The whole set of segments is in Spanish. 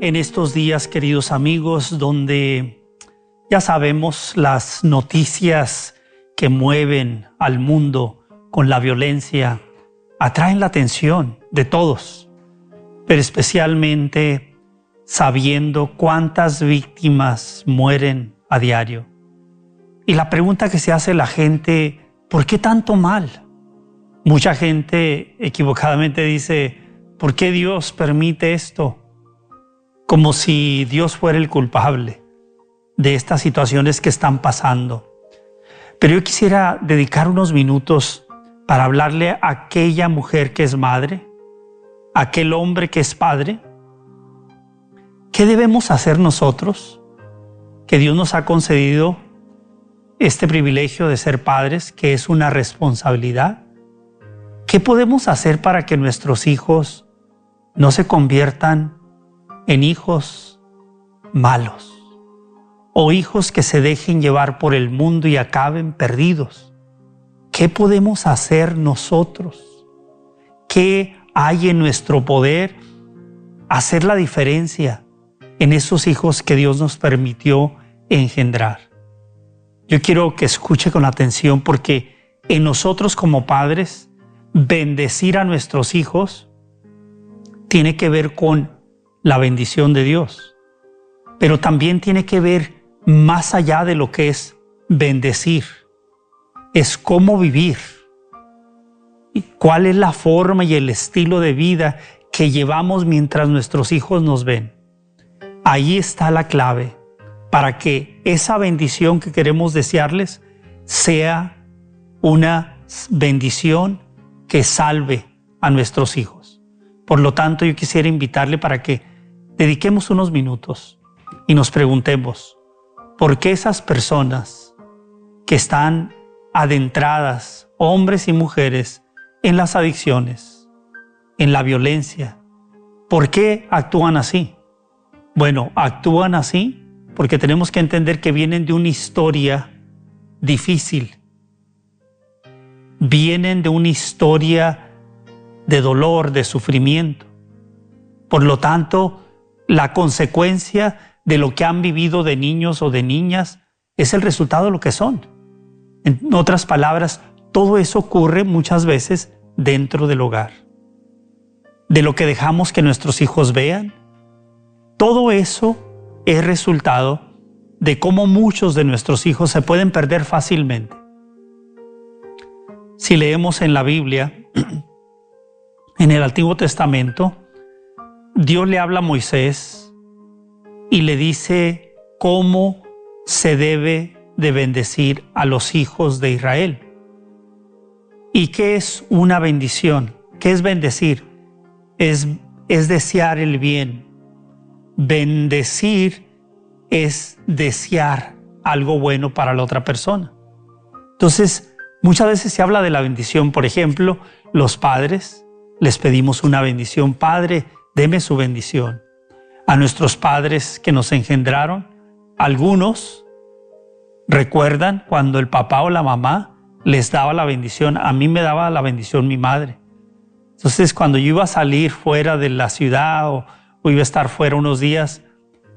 En estos días, queridos amigos, donde ya sabemos las noticias que mueven al mundo con la violencia, atraen la atención de todos, pero especialmente sabiendo cuántas víctimas mueren a diario. Y la pregunta que se hace la gente, ¿por qué tanto mal? Mucha gente equivocadamente dice, ¿por qué Dios permite esto? Como si Dios fuera el culpable de estas situaciones que están pasando. Pero yo quisiera dedicar unos minutos para hablarle a aquella mujer que es madre, a aquel hombre que es padre. ¿Qué debemos hacer nosotros? Que Dios nos ha concedido este privilegio de ser padres, que es una responsabilidad. ¿Qué podemos hacer para que nuestros hijos no se conviertan en hijos malos o hijos que se dejen llevar por el mundo y acaben perdidos. ¿Qué podemos hacer nosotros? ¿Qué hay en nuestro poder hacer la diferencia en esos hijos que Dios nos permitió engendrar? Yo quiero que escuche con atención porque en nosotros como padres, bendecir a nuestros hijos tiene que ver con la bendición de Dios. Pero también tiene que ver más allá de lo que es bendecir. Es cómo vivir. Y cuál es la forma y el estilo de vida que llevamos mientras nuestros hijos nos ven. Ahí está la clave para que esa bendición que queremos desearles sea una bendición que salve a nuestros hijos. Por lo tanto, yo quisiera invitarle para que dediquemos unos minutos y nos preguntemos, ¿por qué esas personas que están adentradas, hombres y mujeres, en las adicciones, en la violencia, ¿por qué actúan así? Bueno, actúan así porque tenemos que entender que vienen de una historia difícil, vienen de una historia de dolor, de sufrimiento. Por lo tanto, la consecuencia de lo que han vivido de niños o de niñas es el resultado de lo que son. En otras palabras, todo eso ocurre muchas veces dentro del hogar. De lo que dejamos que nuestros hijos vean. Todo eso es resultado de cómo muchos de nuestros hijos se pueden perder fácilmente. Si leemos en la Biblia, en el Antiguo Testamento, Dios le habla a Moisés y le dice cómo se debe de bendecir a los hijos de Israel. ¿Y qué es una bendición? ¿Qué es bendecir? Es, es desear el bien. Bendecir es desear algo bueno para la otra persona. Entonces, muchas veces se habla de la bendición. Por ejemplo, los padres les pedimos una bendición. Padre, deme su bendición. A nuestros padres que nos engendraron, algunos recuerdan cuando el papá o la mamá les daba la bendición, a mí me daba la bendición mi madre. Entonces cuando yo iba a salir fuera de la ciudad o, iba a estar fuera unos días,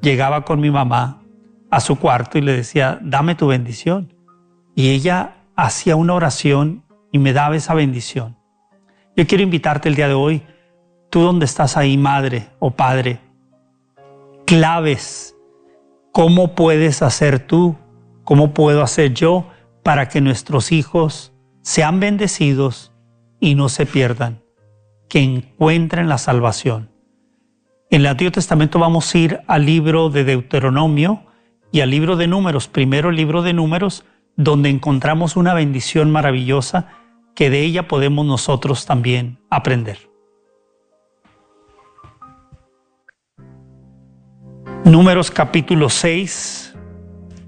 llegaba con mi mamá a su cuarto y le decía, dame tu bendición. Y ella hacía una oración y me daba esa bendición. Yo quiero invitarte el día de hoy tú donde estás ahí, madre o padre, claves, ¿cómo puedes hacer tú? ¿Cómo puedo hacer yo para que nuestros hijos sean bendecidos y no se pierdan? Que encuentren la salvación. En el Antiguo Testamento vamos a ir al libro de Deuteronomio y al libro de Números, primero el libro de Números, donde encontramos una bendición maravillosa que de ella podemos nosotros también aprender. Números capítulo 6,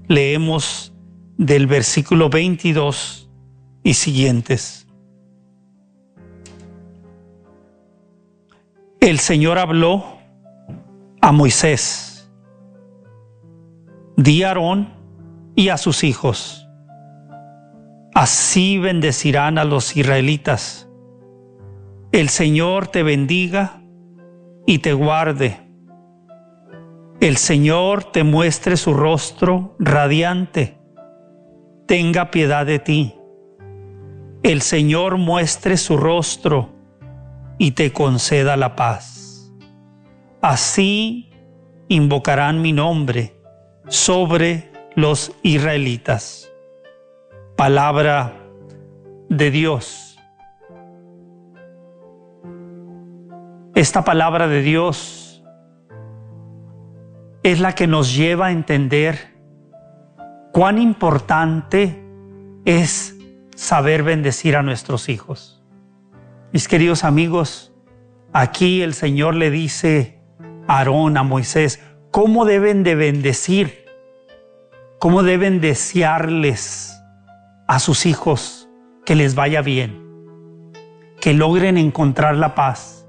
leemos del versículo 22 y siguientes. El Señor habló a Moisés, di a Aarón y a sus hijos, así bendecirán a los israelitas. El Señor te bendiga y te guarde. El Señor te muestre su rostro radiante, tenga piedad de ti. El Señor muestre su rostro y te conceda la paz. Así invocarán mi nombre sobre los israelitas. Palabra de Dios. Esta palabra de Dios es la que nos lleva a entender cuán importante es saber bendecir a nuestros hijos. Mis queridos amigos, aquí el Señor le dice a Aarón, a Moisés, cómo deben de bendecir, cómo deben desearles a sus hijos que les vaya bien, que logren encontrar la paz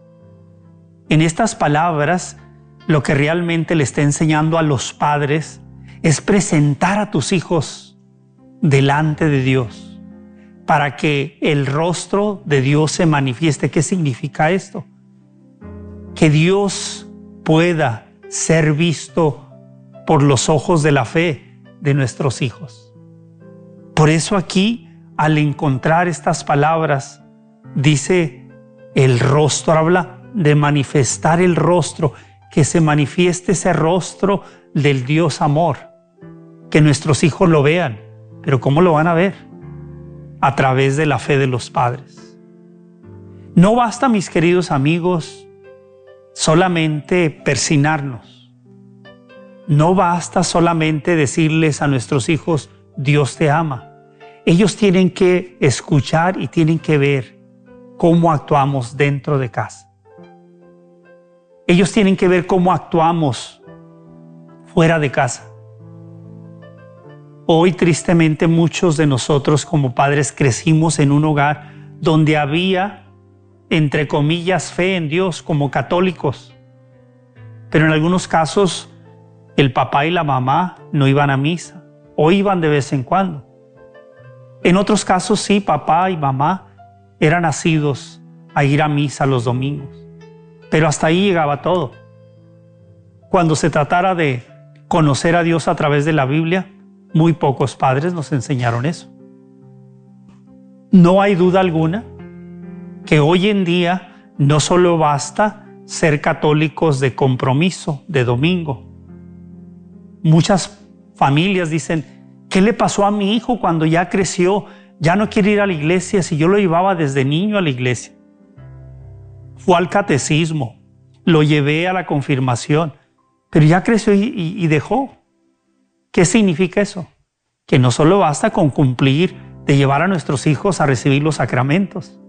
en estas palabras, lo que realmente le está enseñando a los padres es presentar a tus hijos delante de Dios para que el rostro de Dios se manifieste. ¿Qué significa esto? Que Dios pueda ser visto por los ojos de la fe de nuestros hijos. Por eso aquí, al encontrar estas palabras, dice el rostro, habla de manifestar el rostro, que se manifieste ese rostro del Dios amor, que nuestros hijos lo vean. Pero ¿cómo lo van a ver? A través de la fe de los padres. No basta, mis queridos amigos, solamente persinarnos. No basta solamente decirles a nuestros hijos, Dios te ama. Ellos tienen que escuchar y tienen que ver cómo actuamos dentro de casa. Ellos tienen que ver cómo actuamos fuera de casa. Hoy tristemente muchos de nosotros como padres crecimos en un hogar donde había, entre comillas, fe en Dios como católicos. Pero en algunos casos el papá y la mamá no iban a misa o iban de vez en cuando. En otros casos sí, papá y mamá eran nacidos a ir a misa los domingos. Pero hasta ahí llegaba todo. Cuando se tratara de conocer a Dios a través de la Biblia, muy pocos padres nos enseñaron eso. No hay duda alguna que hoy en día no solo basta ser católicos de compromiso, de domingo. Muchas familias dicen, ¿qué le pasó a mi hijo cuando ya creció? Ya no quiere ir a la iglesia si yo lo llevaba desde niño a la iglesia fue al catecismo, lo llevé a la confirmación, pero ya creció y, dejó. ¿Qué significa eso? Que no solo basta con cumplir de llevar a nuestros hijos a recibir los sacramentos.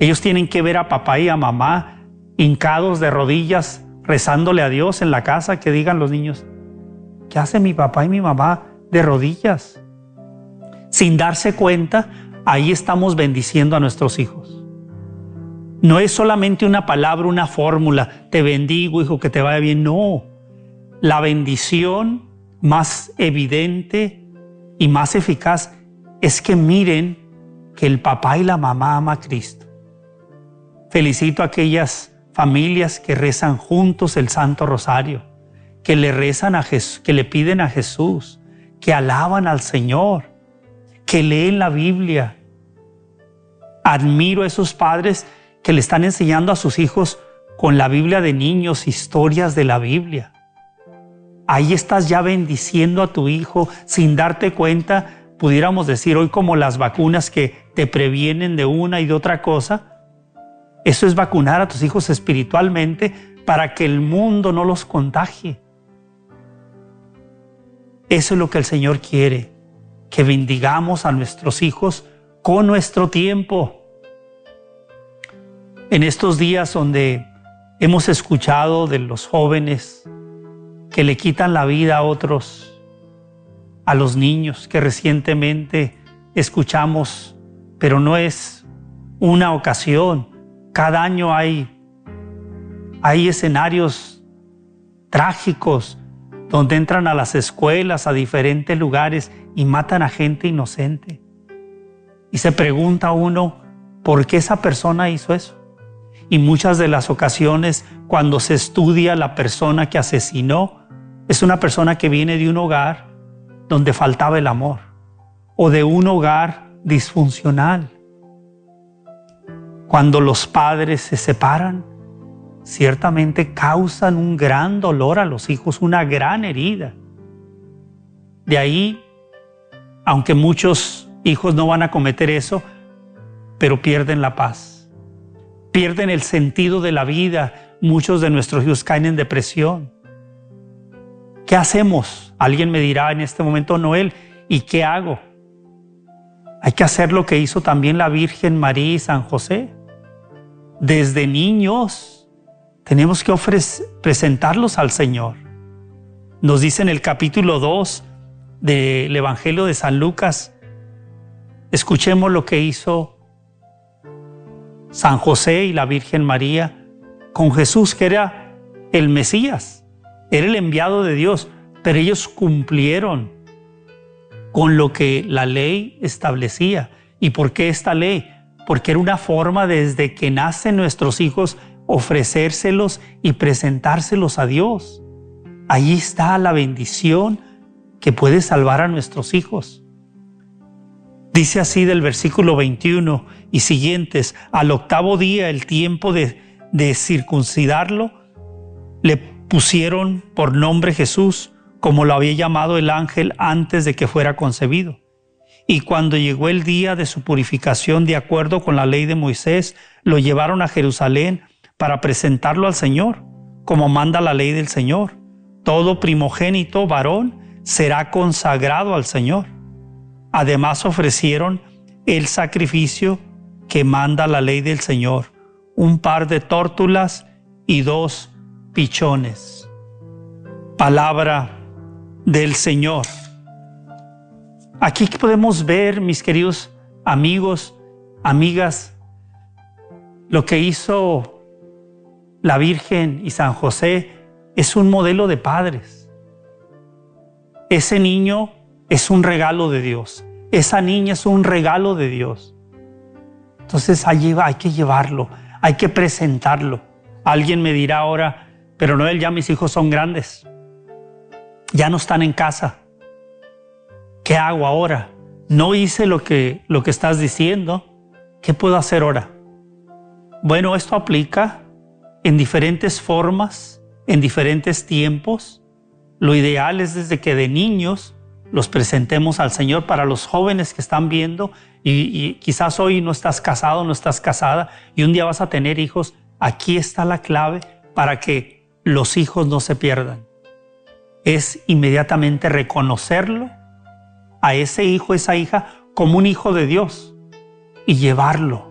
Ellos tienen que ver a papá y a mamá hincados de rodillas rezándole a Dios en la casa, que digan los niños, ¿qué hace mi papá y mi mamá de rodillas? Sin darse cuenta, ahí estamos bendiciendo a nuestros hijos. No es solamente una palabra, una fórmula, te bendigo, hijo, que te vaya bien. No, la bendición más evidente y más eficaz es que miren que el papá y la mamá ama a Cristo. Felicito a aquellas familias que rezan juntos el Santo Rosario, que le rezan a Jesús, que le piden a Jesús, que alaban al Señor, que leen la Biblia. Admiro a esos padres que le están enseñando a sus hijos con la Biblia de niños, historias de la Biblia. Ahí estás ya bendiciendo a tu hijo sin darte cuenta, pudiéramos decir hoy como las vacunas que te previenen de una y de otra cosa. Eso es vacunar a tus hijos espiritualmente para que el mundo no los contagie. Eso es lo que el Señor quiere, que bendigamos a nuestros hijos con nuestro tiempo en estos días donde hemos escuchado de los jóvenes que le quitan la vida a otros, a los niños que recientemente escuchamos, pero no es una ocasión. Cada año hay, hay escenarios trágicos donde entran a las escuelas, a diferentes lugares y matan a gente inocente. Y se pregunta uno, ¿por qué esa persona hizo eso? Y muchas de las ocasiones cuando se estudia la persona que asesinó, es una persona que viene de un hogar donde faltaba el amor o de un hogar disfuncional. Cuando los padres se separan, ciertamente causan un gran dolor a los hijos, una gran herida. De ahí, aunque muchos hijos no van a cometer eso, pero pierden la paz, pierden el sentido de la vida. Muchos de nuestros hijos caen en depresión. ¿Qué hacemos? Alguien me dirá en este momento, Noel, ¿y qué hago? Hay que hacer lo que hizo también la Virgen María y San José. Desde niños tenemos que presentarlos al Señor. Nos dice en el capítulo 2 del Evangelio de San Lucas, escuchemos lo que hizo San José y la Virgen María con Jesús, que era el Mesías, era el enviado de Dios, pero ellos cumplieron con lo que la ley establecía. ¿Y por qué esta ley? Porque era una forma desde que nacen nuestros hijos ofrecérselos y presentárselos a Dios. Ahí está la bendición que puede salvar a nuestros hijos. Dice así del versículo 21 y siguientes, al octavo día, el tiempo de, de circuncidarlo, le pusieron por nombre Jesús, como lo había llamado el ángel antes de que fuera concebido. Y cuando llegó el día de su purificación de acuerdo con la ley de Moisés, lo llevaron a Jerusalén para presentarlo al Señor, como manda la ley del Señor. Todo primogénito varón será consagrado al Señor. Además ofrecieron el sacrificio que manda la ley del Señor, un par de tórtulas y dos pichones. Palabra del Señor. Aquí podemos ver, mis queridos amigos, amigas, lo que hizo la Virgen y San José es un modelo de padres. Ese niño es un regalo de Dios. Esa niña es un regalo de Dios. Entonces hay, que llevarlo, hay que presentarlo. Alguien me dirá ahora, pero Noel, ya mis hijos son grandes ya no están en casa. ¿Qué hago ahora? No hice lo que, lo que estás diciendo. ¿Qué puedo hacer ahora? Bueno, esto aplica en diferentes formas, en diferentes tiempos. Lo ideal es desde que de niños los presentemos al Señor para los jóvenes que están viendo y, quizás hoy no estás casado, no estás casada y un día vas a tener hijos. Aquí está la clave para que los hijos no se pierdan es inmediatamente reconocerlo a ese hijo, esa hija, como un hijo de Dios y llevarlo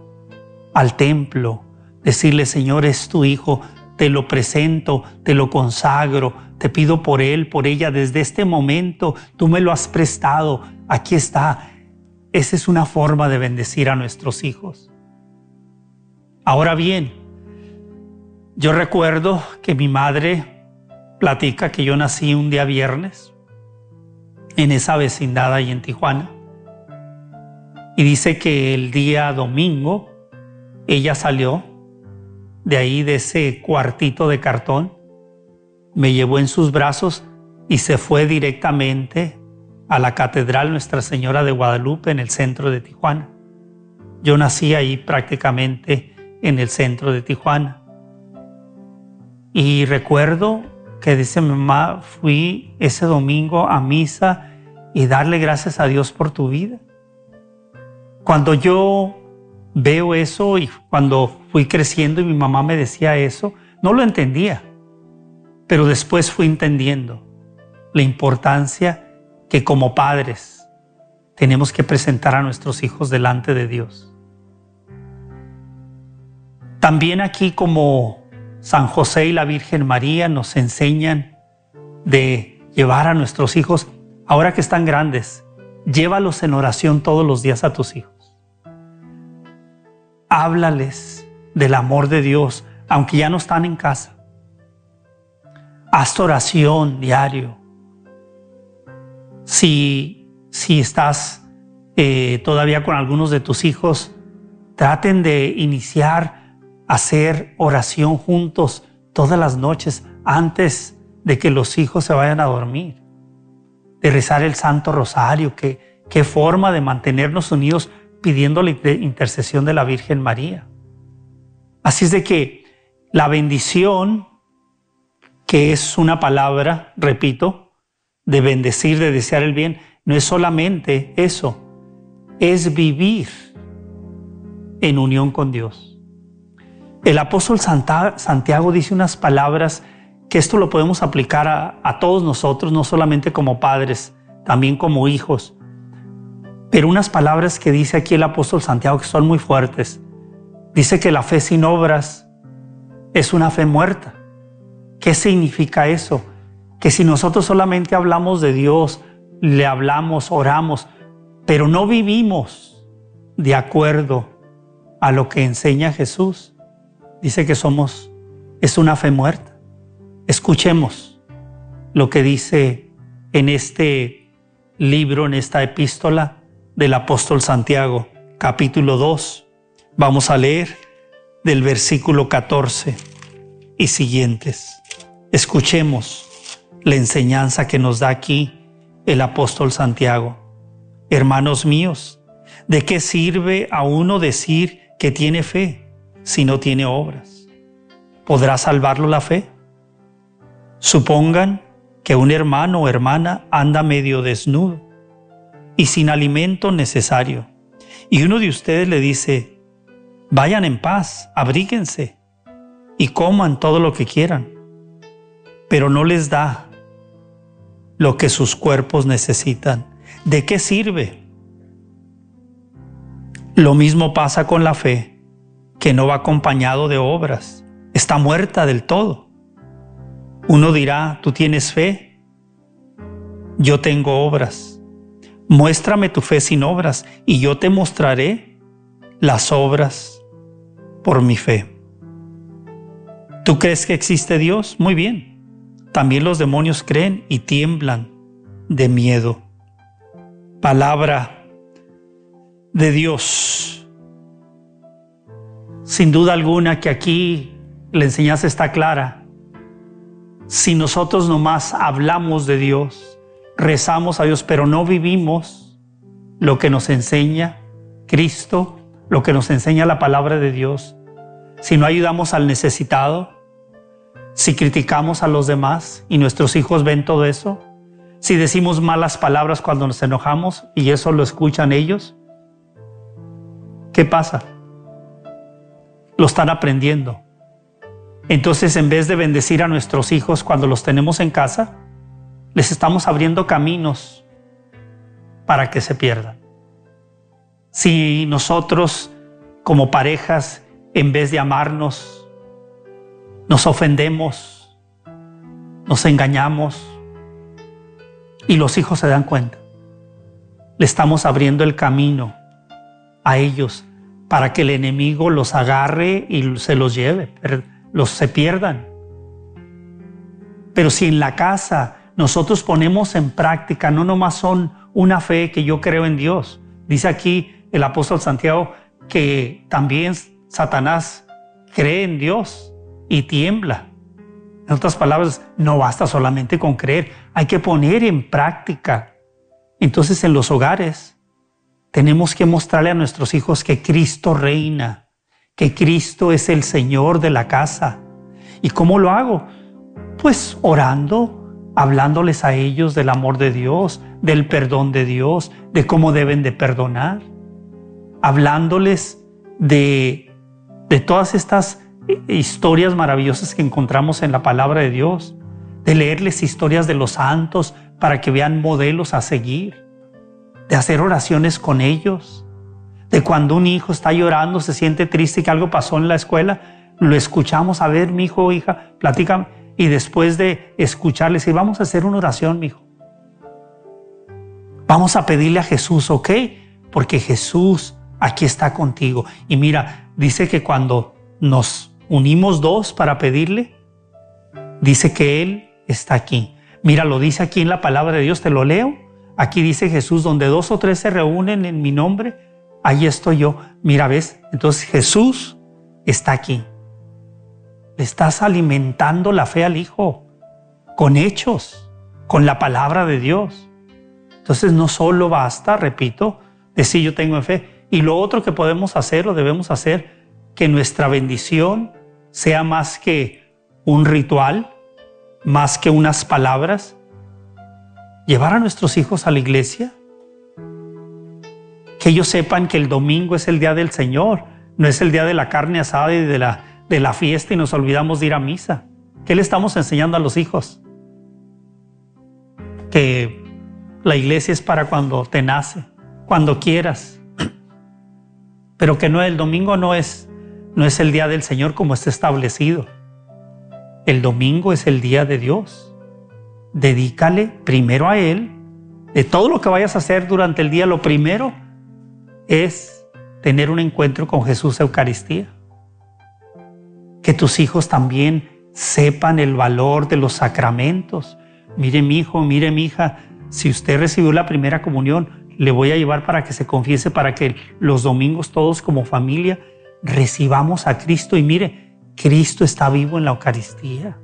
al templo, decirle, Señor, es tu hijo, te lo presento, te lo consagro, te pido por él, por ella, desde este momento tú me lo has prestado, aquí está. Esa es una forma de bendecir a nuestros hijos. Ahora bien, yo recuerdo que mi madre platica que yo nací un día viernes en esa vecindad ahí en Tijuana. Y dice que el día domingo ella salió de ahí, de ese cuartito de cartón, me llevó en sus brazos y se fue directamente a la Catedral Nuestra Señora de Guadalupe en el centro de Tijuana. Yo nací ahí prácticamente en el centro de Tijuana. Y recuerdo que dice mi mamá, fui ese domingo a misa y darle gracias a Dios por tu vida. Cuando yo veo eso y cuando fui creciendo y mi mamá me decía eso, no lo entendía, pero después fui entendiendo la importancia que como padres tenemos que presentar a nuestros hijos delante de Dios. También aquí como San José y la Virgen María nos enseñan de llevar a nuestros hijos, ahora que están grandes, llévalos en oración todos los días a tus hijos. Háblales del amor de Dios, aunque ya no están en casa. Haz oración diario. Si, si estás eh, todavía con algunos de tus hijos, traten de iniciar a hacer oración juntos todas las noches antes de que los hijos se vayan a dormir. De rezar el Santo Rosario, que, qué forma de mantenernos unidos pidiendo la intercesión de la Virgen María. Así es de que la bendición, que es una palabra, repito, de bendecir, de desear el bien, no es solamente eso, es vivir en unión con Dios. El apóstol Santiago dice unas palabras que esto lo podemos aplicar a, a todos nosotros, no solamente como padres, también como hijos. Pero unas palabras que dice aquí el apóstol Santiago que son muy fuertes. Dice que la fe sin obras es una fe muerta. ¿Qué significa eso? Que si nosotros solamente hablamos de Dios, le hablamos, oramos, pero no vivimos de acuerdo a lo que enseña Jesús, dice que somos, es una fe muerta. Escuchemos lo que dice en este libro, en esta epístola del apóstol Santiago, capítulo 2, Vamos a leer del versículo 14 y siguientes. Escuchemos la enseñanza que nos da aquí el apóstol Santiago. Hermanos míos, ¿de qué sirve a uno decir que tiene fe si no tiene obras? ¿Podrá salvarlo la fe? Supongan que un hermano o hermana anda medio desnudo y sin alimento necesario, y uno de ustedes le dice, Vayan en paz, abríguense y coman todo lo que quieran, pero no les da lo que sus cuerpos necesitan. ¿De qué sirve? Lo mismo pasa con la fe, que no va acompañado de obras, está muerta del todo. Uno dirá, tú tienes fe, yo tengo obras. Muéstrame tu fe sin obras y yo te mostraré las obras por mi fe. ¿Tú crees que existe Dios? Muy bien. También los demonios creen y tiemblan de miedo. Palabra de Dios. Sin duda alguna que aquí la enseñanza está clara. Si nosotros nomás hablamos de Dios, rezamos a Dios, pero no vivimos lo que nos enseña Cristo, lo que nos enseña la palabra de Dios, si no ayudamos al necesitado, si criticamos a los demás y nuestros hijos ven todo eso, si decimos malas palabras cuando nos enojamos y eso lo escuchan ellos, ¿qué pasa? Lo están aprendiendo. Entonces, en vez de bendecir a nuestros hijos cuando los tenemos en casa, les estamos abriendo caminos para que se pierdan. Si nosotros como parejas en vez de amarnos, nos ofendemos, nos engañamos y los hijos se dan cuenta. Le estamos abriendo el camino a ellos para que el enemigo los agarre y se los lleve, los se pierdan. Pero si en la casa nosotros ponemos en práctica, no nomás son una fe que yo creo en Dios. Dice aquí el apóstol Santiago que también Satanás cree en Dios y tiembla. En otras palabras, no basta solamente con creer, hay que poner en práctica. Entonces en los hogares tenemos que mostrarle a nuestros hijos que Cristo reina, que Cristo es el Señor de la casa. ¿Y cómo lo hago? Pues orando, hablándoles a ellos del amor de Dios, del perdón de Dios, de cómo deben de perdonar, hablándoles de de todas estas historias maravillosas que encontramos en la palabra de Dios, de leerles historias de los santos para que vean modelos a seguir, de hacer oraciones con ellos, de cuando un hijo está llorando, se siente triste que algo pasó en la escuela, lo escuchamos, a ver, mi hijo o hija, platícame, y después de escucharle, decir, vamos a hacer una oración, mi hijo. Vamos a pedirle a Jesús, ¿ok? Porque Jesús aquí está contigo. Y mira, dice que cuando nos unimos dos para pedirle, dice que Él está aquí. Mira, lo dice aquí en la palabra de Dios, te lo leo. Aquí dice Jesús, donde dos o tres se reúnen en mi nombre, ahí estoy yo. Mira, ves, entonces Jesús está aquí. Le estás alimentando la fe al Hijo con hechos, con la palabra de Dios. Entonces no solo basta, repito, decir yo tengo fe. Y lo otro que podemos hacer o debemos hacer, que nuestra bendición sea más que un ritual, más que unas palabras, llevar a nuestros hijos a la iglesia, que ellos sepan que el domingo es el día del Señor, no es el día de la carne asada y de la, de la fiesta y nos olvidamos de ir a misa. ¿Qué le estamos enseñando a los hijos? Que la iglesia es para cuando te nace, cuando quieras, pero que no el domingo no es no es el día del Señor como está establecido. El domingo es el día de Dios. Dedícale primero a Él. De todo lo que vayas a hacer durante el día, lo primero es tener un encuentro con Jesús Eucaristía. Que tus hijos también sepan el valor de los sacramentos. Mire mi hijo, mire mi hija, si usted recibió la primera comunión, le voy a llevar para que se confiese, para que los domingos todos como familia recibamos a Cristo y mire, Cristo está vivo en la Eucaristía.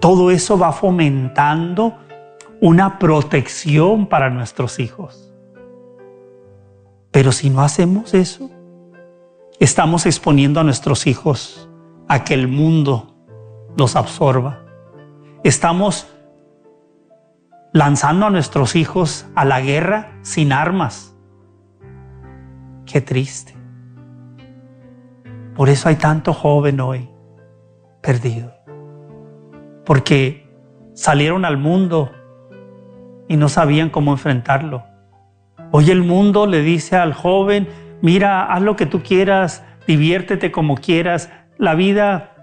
Todo eso va fomentando una protección para nuestros hijos. Pero si no hacemos eso, estamos exponiendo a nuestros hijos a que el mundo los absorba. Estamos lanzando a nuestros hijos a la guerra sin armas. Qué triste. Por eso hay tanto joven hoy perdido. Porque salieron al mundo y no sabían cómo enfrentarlo. Hoy el mundo le dice al joven, mira, haz lo que tú quieras, diviértete como quieras, la vida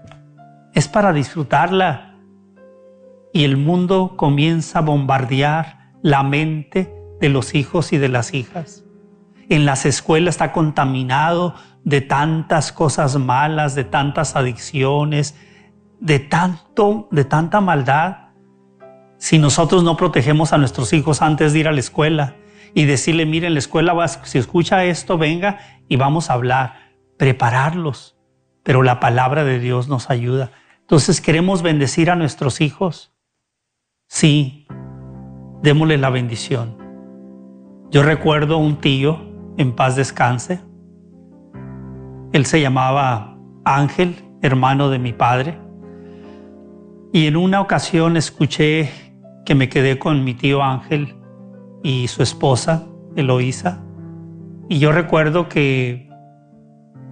es para disfrutarla. Y el mundo comienza a bombardear la mente de los hijos y de las hijas. En las escuelas está contaminado de tantas cosas malas, de tantas adicciones, de tanto, de tanta maldad. Si nosotros no protegemos a nuestros hijos antes de ir a la escuela y decirle, mire, en la escuela vas, si escucha esto, venga y vamos a hablar, prepararlos. Pero la palabra de Dios nos ayuda. Entonces, ¿queremos bendecir a nuestros hijos? Sí, démosle la bendición. Yo recuerdo un tío, en paz descanse, él se llamaba Ángel, hermano de mi padre. Y en una ocasión escuché que me quedé con mi tío Ángel y su esposa, Eloísa. Y yo recuerdo que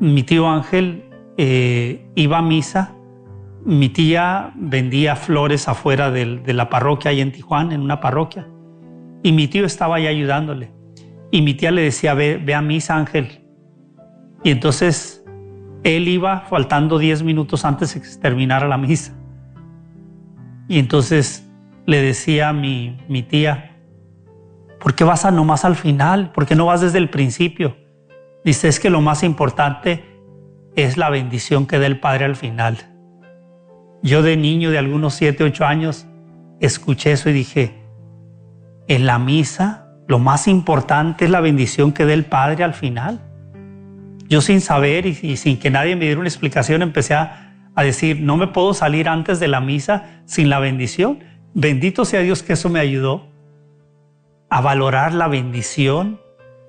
mi tío Ángel eh, iba a misa. Mi tía vendía flores afuera de, la parroquia ahí en Tijuana, en una parroquia. Y mi tío estaba ahí ayudándole. Y mi tía le decía, ve, ve a misa, Ángel. Y entonces él iba faltando 10 minutos antes de que se terminara la misa. Y entonces le decía a mi, mi tía, ¿por qué vas a nomás al final? ¿Por qué no vas desde el principio? Dice, es que lo más importante es la bendición que da el Padre al final. Yo de niño, de algunos 7, 8 años, escuché eso y dije, en la misa lo más importante es la bendición que da el Padre al final. Yo sin saber y, sin que nadie me diera una explicación empecé a, a decir, no me puedo salir antes de la misa sin la bendición. Bendito sea Dios que eso me ayudó a valorar la bendición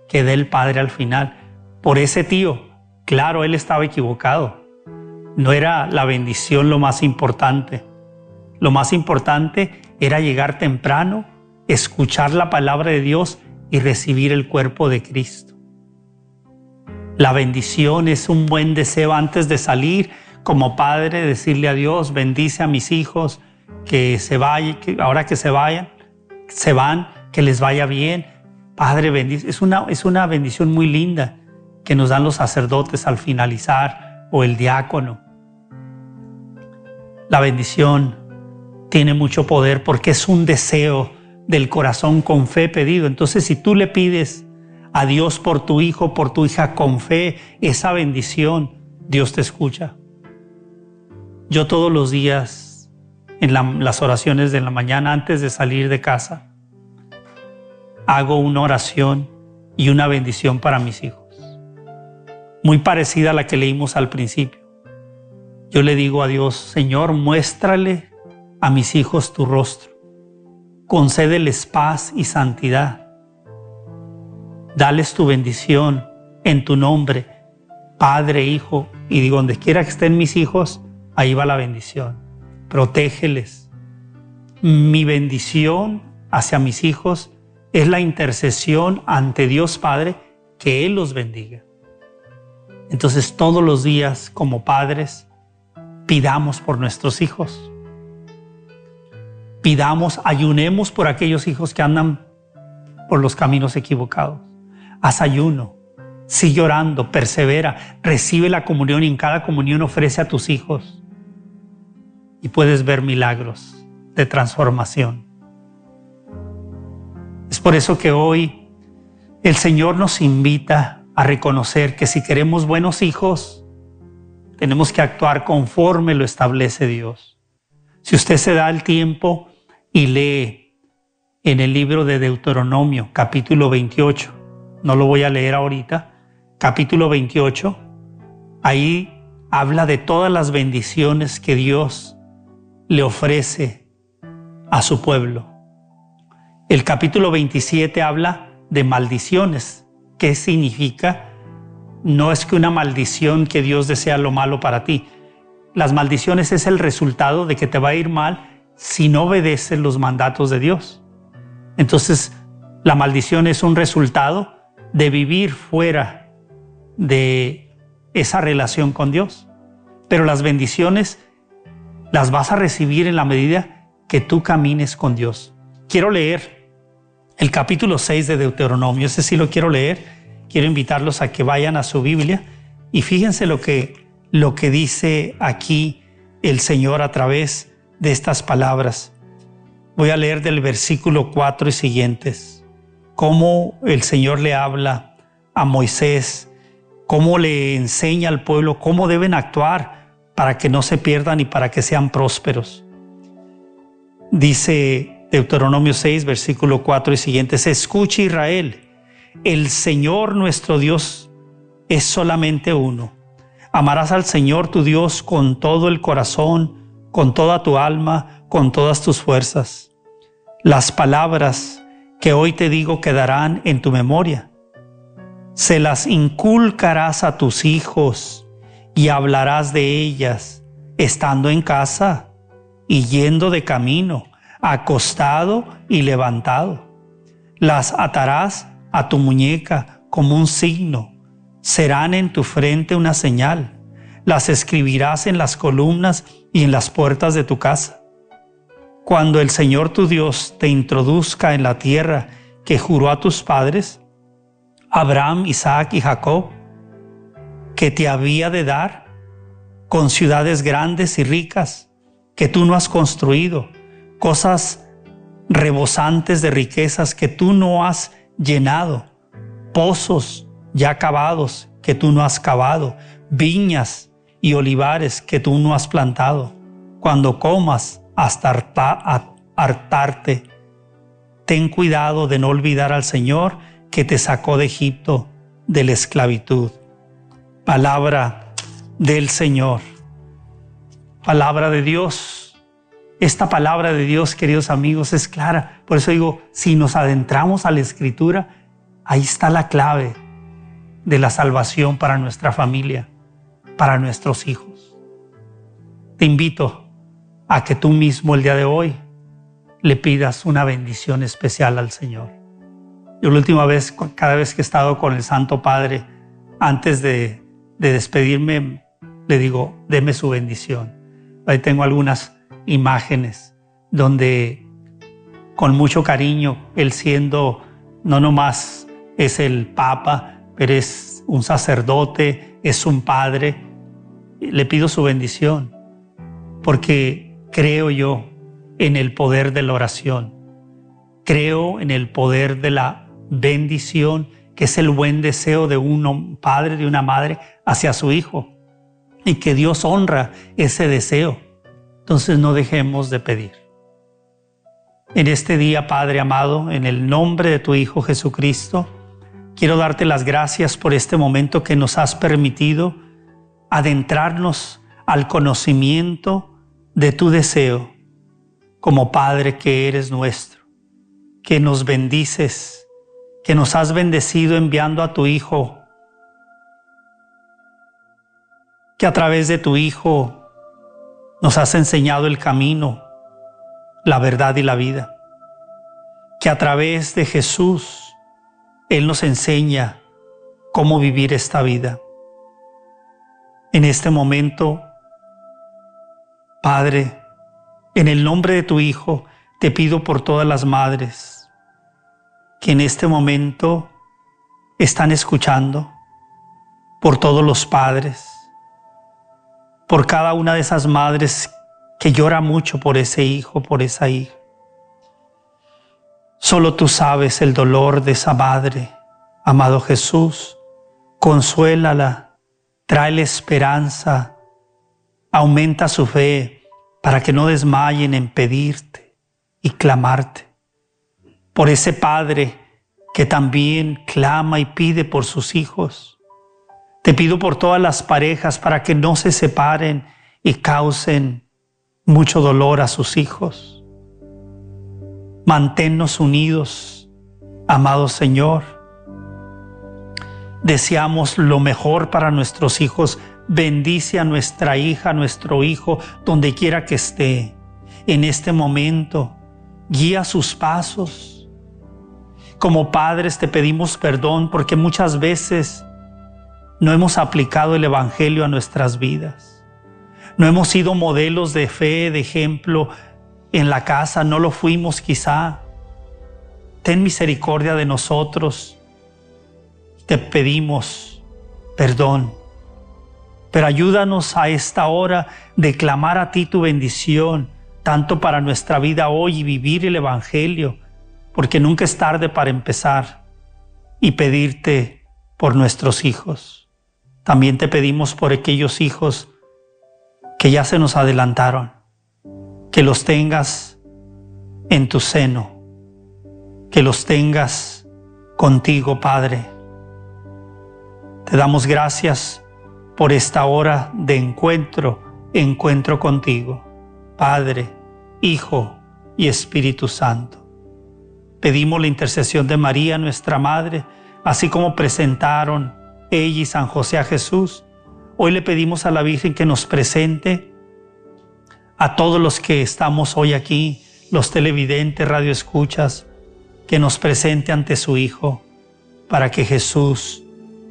que da el Padre al final. Por ese tío, claro, él estaba equivocado. No era la bendición lo más importante. Lo más importante era llegar temprano, escuchar la palabra de Dios y recibir el cuerpo de Cristo. La bendición es un buen deseo antes de salir como padre, decirle a Dios, bendice a mis hijos, que se vayan, ahora que se vayan, se van, que les vaya bien. Padre, bendice. Es una, es una bendición muy linda que nos dan los sacerdotes al finalizar o el diácono. La bendición tiene mucho poder porque es un deseo del corazón con fe pedido. Entonces, si tú le pides a Dios por tu hijo, por tu hija con fe, esa bendición, Dios te escucha. Yo todos los días, en las oraciones de la mañana, antes de salir de casa, hago una oración y una bendición para mis hijos. Muy parecida a la que leímos al principio. Yo le digo a Dios, Señor, muéstrale a mis hijos tu rostro. Concédeles paz y santidad. Dales tu bendición en tu nombre, Padre, Hijo, y digo, donde quiera que estén mis hijos, ahí va la bendición. Protégeles. Mi bendición hacia mis hijos es la intercesión ante Dios Padre, que Él los bendiga. Entonces todos los días como padres pidamos por nuestros hijos. Pidamos, ayunemos por aquellos hijos que andan por los caminos equivocados. Haz ayuno, sigue orando, persevera, recibe la comunión y en cada comunión ofrece a tus hijos. Y puedes ver milagros de transformación. Es por eso que hoy el Señor nos invita a reconocer que si queremos buenos hijos, tenemos que actuar conforme lo establece Dios. Si usted se da el tiempo y lee en el libro de Deuteronomio, capítulo 28, no lo voy a leer ahorita, capítulo 28, ahí habla de todas las bendiciones que Dios le ofrece a su pueblo. El capítulo 27 habla de maldiciones. ¿Qué significa? No es que una maldición que Dios desea lo malo para ti. Las maldiciones es el resultado de que te va a ir mal si no obedeces los mandatos de Dios. Entonces, la maldición es un resultado de vivir fuera de esa relación con Dios. Pero las bendiciones las vas a recibir en la medida que tú camines con Dios. Quiero leer el capítulo 6 de Deuteronomio. Ese sí lo quiero leer. Quiero invitarlos a que vayan a su Biblia y fíjense lo que, lo que dice aquí el Señor a través de estas palabras. Voy a leer del versículo 4 y siguientes. Cómo el Señor le habla a Moisés, cómo le enseña al pueblo cómo deben actuar para que no se pierdan y para que sean prósperos. Dice Deuteronomio 6, versículo 4 y siguientes. Escucha Israel, el Señor nuestro Dios es solamente uno. Amarás al Señor tu Dios con todo el corazón, con toda tu alma, con todas tus fuerzas. Las palabras que hoy te digo quedarán en tu memoria. Se las inculcarás a tus hijos y hablarás de ellas estando en casa y yendo de camino acostado y levantado. Las atarás a tu muñeca como un signo, serán en tu frente una señal, las escribirás en las columnas y en las puertas de tu casa. Cuando el Señor tu Dios te introduzca en la tierra que juró a tus padres, Abraham, Isaac y Jacob, que te había de dar, con ciudades grandes y ricas que tú no has construido, cosas rebosantes de riquezas que tú no has llenado, pozos ya cavados que tú no has cavado, viñas y olivares que tú no has plantado. Cuando comas hasta hartarte, ten cuidado de no olvidar al Señor que te sacó de Egipto de la esclavitud. Palabra del Señor. Palabra de Dios esta palabra de Dios, queridos amigos, es clara. Por eso digo, si nos adentramos a la escritura, ahí está la clave de la salvación para nuestra familia, para nuestros hijos. Te invito a que tú mismo el día de hoy le pidas una bendición especial al Señor. Yo la última vez, cada vez que he estado con el Santo Padre, antes de, de despedirme, le digo, deme su bendición. Ahí tengo algunas imágenes donde con mucho cariño, él siendo no nomás es el Papa, pero es un sacerdote, es un padre, le pido su bendición, porque creo yo en el poder de la oración. Creo en el poder de la bendición, que es el buen deseo de un padre, de una madre hacia su hijo. Y que Dios honra ese deseo. Entonces no dejemos de pedir. En este día, Padre amado, en el nombre de tu Hijo Jesucristo, quiero darte las gracias por este momento que nos has permitido adentrarnos al conocimiento de tu deseo como Padre que eres nuestro, que nos bendices, que nos has bendecido enviando a tu Hijo, que a través de tu Hijo nos has enseñado el camino, la verdad y la vida, que a través de Jesús Él nos enseña cómo vivir esta vida. En este momento, Padre, en el nombre de tu Hijo, te pido por todas las madres que en este momento están escuchando, por todos los padres, por cada una de esas madres que llora mucho por ese hijo, por esa hija. Solo tú sabes el dolor de esa madre, amado Jesús. Consuélala, tráele esperanza, aumenta su fe, para que no desmayen en pedirte y clamarte. Por ese Padre que también clama y pide por sus hijos. Te pido por todas las parejas para que no se separen y causen mucho dolor a sus hijos. Manténnos unidos, amado Señor. Deseamos lo mejor para nuestros hijos, Bendice a nuestra hija, a nuestro hijo, donde quiera que esté. En este momento, guía sus pasos. Como padres te pedimos perdón porque muchas veces no hemos aplicado el Evangelio a nuestras vidas. No hemos sido modelos de fe, de ejemplo en la casa, no lo fuimos quizá. Ten misericordia de nosotros. Te pedimos perdón pero ayúdanos a esta hora de clamar a ti tu bendición, tanto para nuestra vida hoy y vivir el Evangelio, porque nunca es tarde para empezar y pedirte por nuestros hijos. También te pedimos por aquellos hijos que ya se nos adelantaron, que los tengas en tu seno, que los tengas contigo, Padre. Te damos gracias por esta hora de encuentro, encuentro contigo, Padre, Hijo y Espíritu Santo. Pedimos la intercesión de María, nuestra Madre, así como presentaron ella y San José a Jesús. Hoy le pedimos a la Virgen que nos presente a todos los que estamos hoy aquí, los televidentes, radioescuchas, que nos presente ante su Hijo, para que Jesús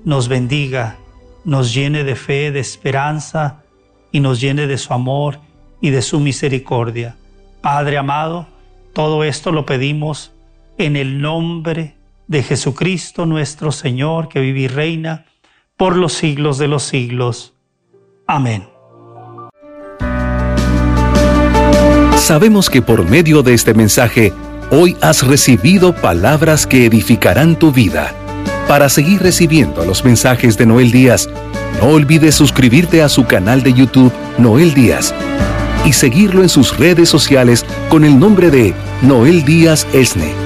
nos bendiga nos llene de fe, de esperanza y nos llene de su amor y de su misericordia. Padre amado, todo esto lo pedimos en el nombre de Jesucristo nuestro Señor, que vive y reina por los siglos de los siglos. Amén. Sabemos que por medio de este mensaje, hoy has recibido palabras que edificarán tu vida. Para seguir recibiendo los mensajes de Noel Díaz, no olvides suscribirte a su canal de YouTube Noel Díaz y seguirlo en sus redes sociales con el nombre de Noel Díaz Esne.